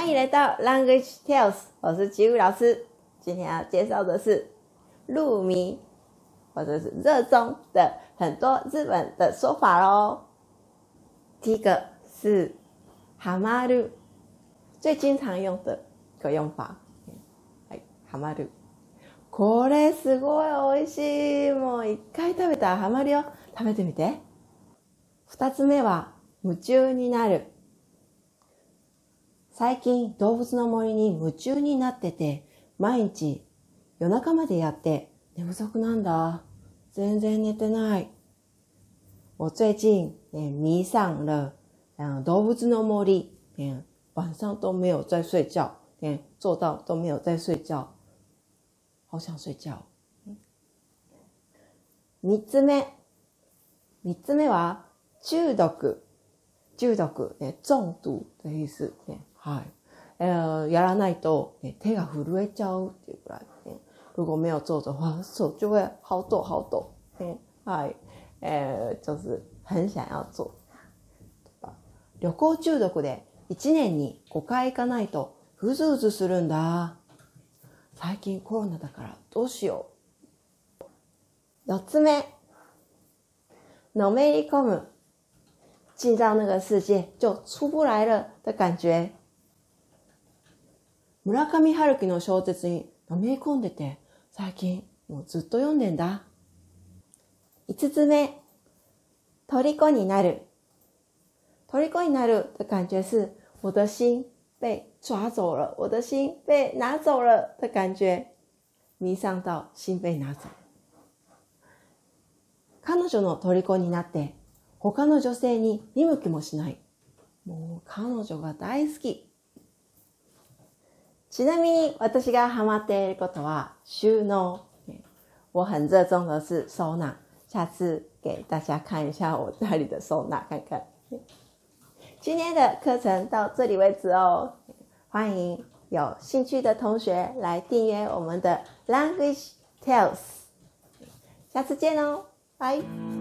欢迎来到 Language Tales，我是吉武老师。今天要介绍的是入迷或者是热衷的很多日本的说法喽。第一个是ハマる，最经常用的一个用法。はい、ハマる。これすごい美味しい。もう一回食べたらハマるよ。食べてみて。二つ目は夢中になる。 最近動物の森に夢中になってて、毎日夜中までやって寝不足なんだ。全然寝てない。我最近、ね、迷上了、嗯、動物の森、ね、晚上都没有在睡觉、ね、做到都没有在睡觉。好想睡觉。三つ目。三つ目は中毒。中毒、ね、中毒的意思。ねはい。呃，やらないと、ね、手が震えちゃうっていうくらい、ね。如果没有做的话，手就会好抖好抖。ね、はい。呃，就是很想要做。旅行中毒で1年に5回行かないとうずうずするんだ。最近コロナだからどうしよう。四つ目。のめり込む。进到那个世界就出不来了的感觉。村上春樹の小説にのめり込んでて、最近もうずっと読んでんだ。五つ目、虜になる。虜になる的感觉是我的心被抓走了，我的心被拿走了的感觉。迷上到心被拿走。彼女の虜になって他の女性に見向きもしない。もう彼女が大好き。ちなみに私がハマっていることは収納。我很热衷的是收纳。下次给大家看一下我家里的收纳，看看。今天的课程到这里为止哦。欢迎有兴趣的同学来订阅我们的 Language Tales。下次见哦，拜。